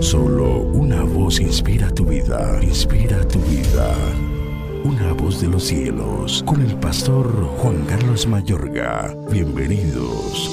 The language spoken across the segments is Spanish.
Solo una voz inspira tu vida, inspira tu vida. Una voz de los cielos, con el pastor Juan Carlos Mayorga. Bienvenidos.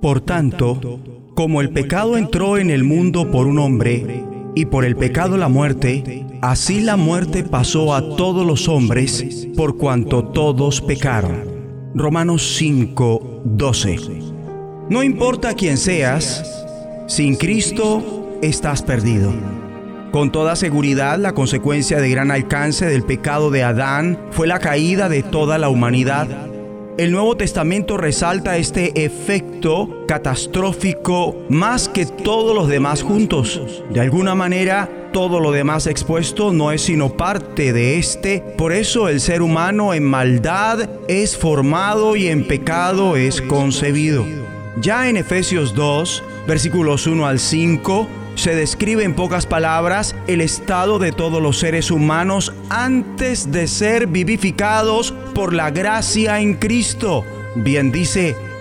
Por tanto, como el pecado entró en el mundo por un hombre, y por el pecado la muerte, así la muerte pasó a todos los hombres, por cuanto todos pecaron. Romanos 5, 12. No importa quién seas, sin Cristo estás perdido. Con toda seguridad, la consecuencia de gran alcance del pecado de Adán fue la caída de toda la humanidad. El Nuevo Testamento resalta este efecto catastrófico más que todos los demás juntos. De alguna manera, todo lo demás expuesto no es sino parte de este. Por eso el ser humano en maldad es formado y en pecado es concebido. Ya en Efesios 2, versículos 1 al 5, se describe en pocas palabras el estado de todos los seres humanos antes de ser vivificados por la gracia en Cristo. Bien dice,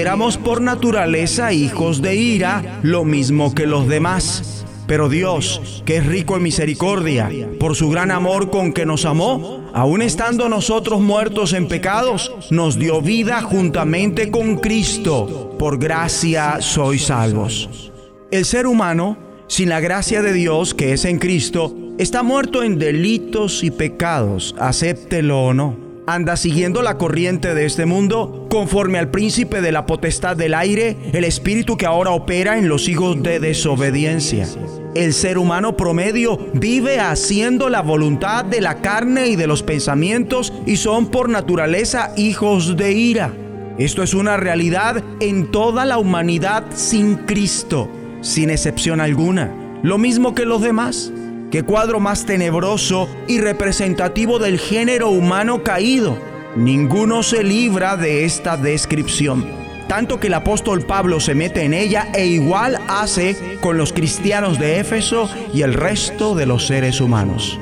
éramos por naturaleza hijos de ira, lo mismo que los demás. Pero Dios, que es rico en misericordia, por su gran amor con que nos amó, aun estando nosotros muertos en pecados, nos dio vida juntamente con Cristo. Por gracia sois salvos. El ser humano, sin la gracia de Dios que es en Cristo, está muerto en delitos y pecados, acéptelo o no anda siguiendo la corriente de este mundo, conforme al príncipe de la potestad del aire, el espíritu que ahora opera en los hijos de desobediencia. El ser humano promedio vive haciendo la voluntad de la carne y de los pensamientos y son por naturaleza hijos de ira. Esto es una realidad en toda la humanidad sin Cristo, sin excepción alguna, lo mismo que los demás. Qué cuadro más tenebroso y representativo del género humano caído. Ninguno se libra de esta descripción. Tanto que el apóstol Pablo se mete en ella e igual hace con los cristianos de Éfeso y el resto de los seres humanos.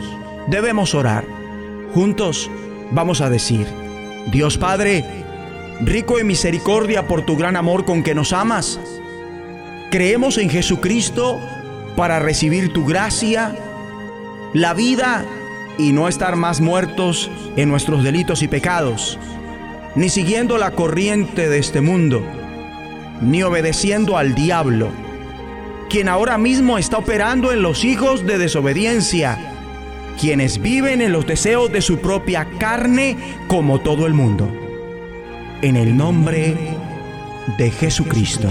Debemos orar. Juntos vamos a decir, Dios Padre, rico en misericordia por tu gran amor con que nos amas, creemos en Jesucristo para recibir tu gracia, la vida y no estar más muertos en nuestros delitos y pecados, ni siguiendo la corriente de este mundo, ni obedeciendo al diablo, quien ahora mismo está operando en los hijos de desobediencia, quienes viven en los deseos de su propia carne como todo el mundo. En el nombre de Jesucristo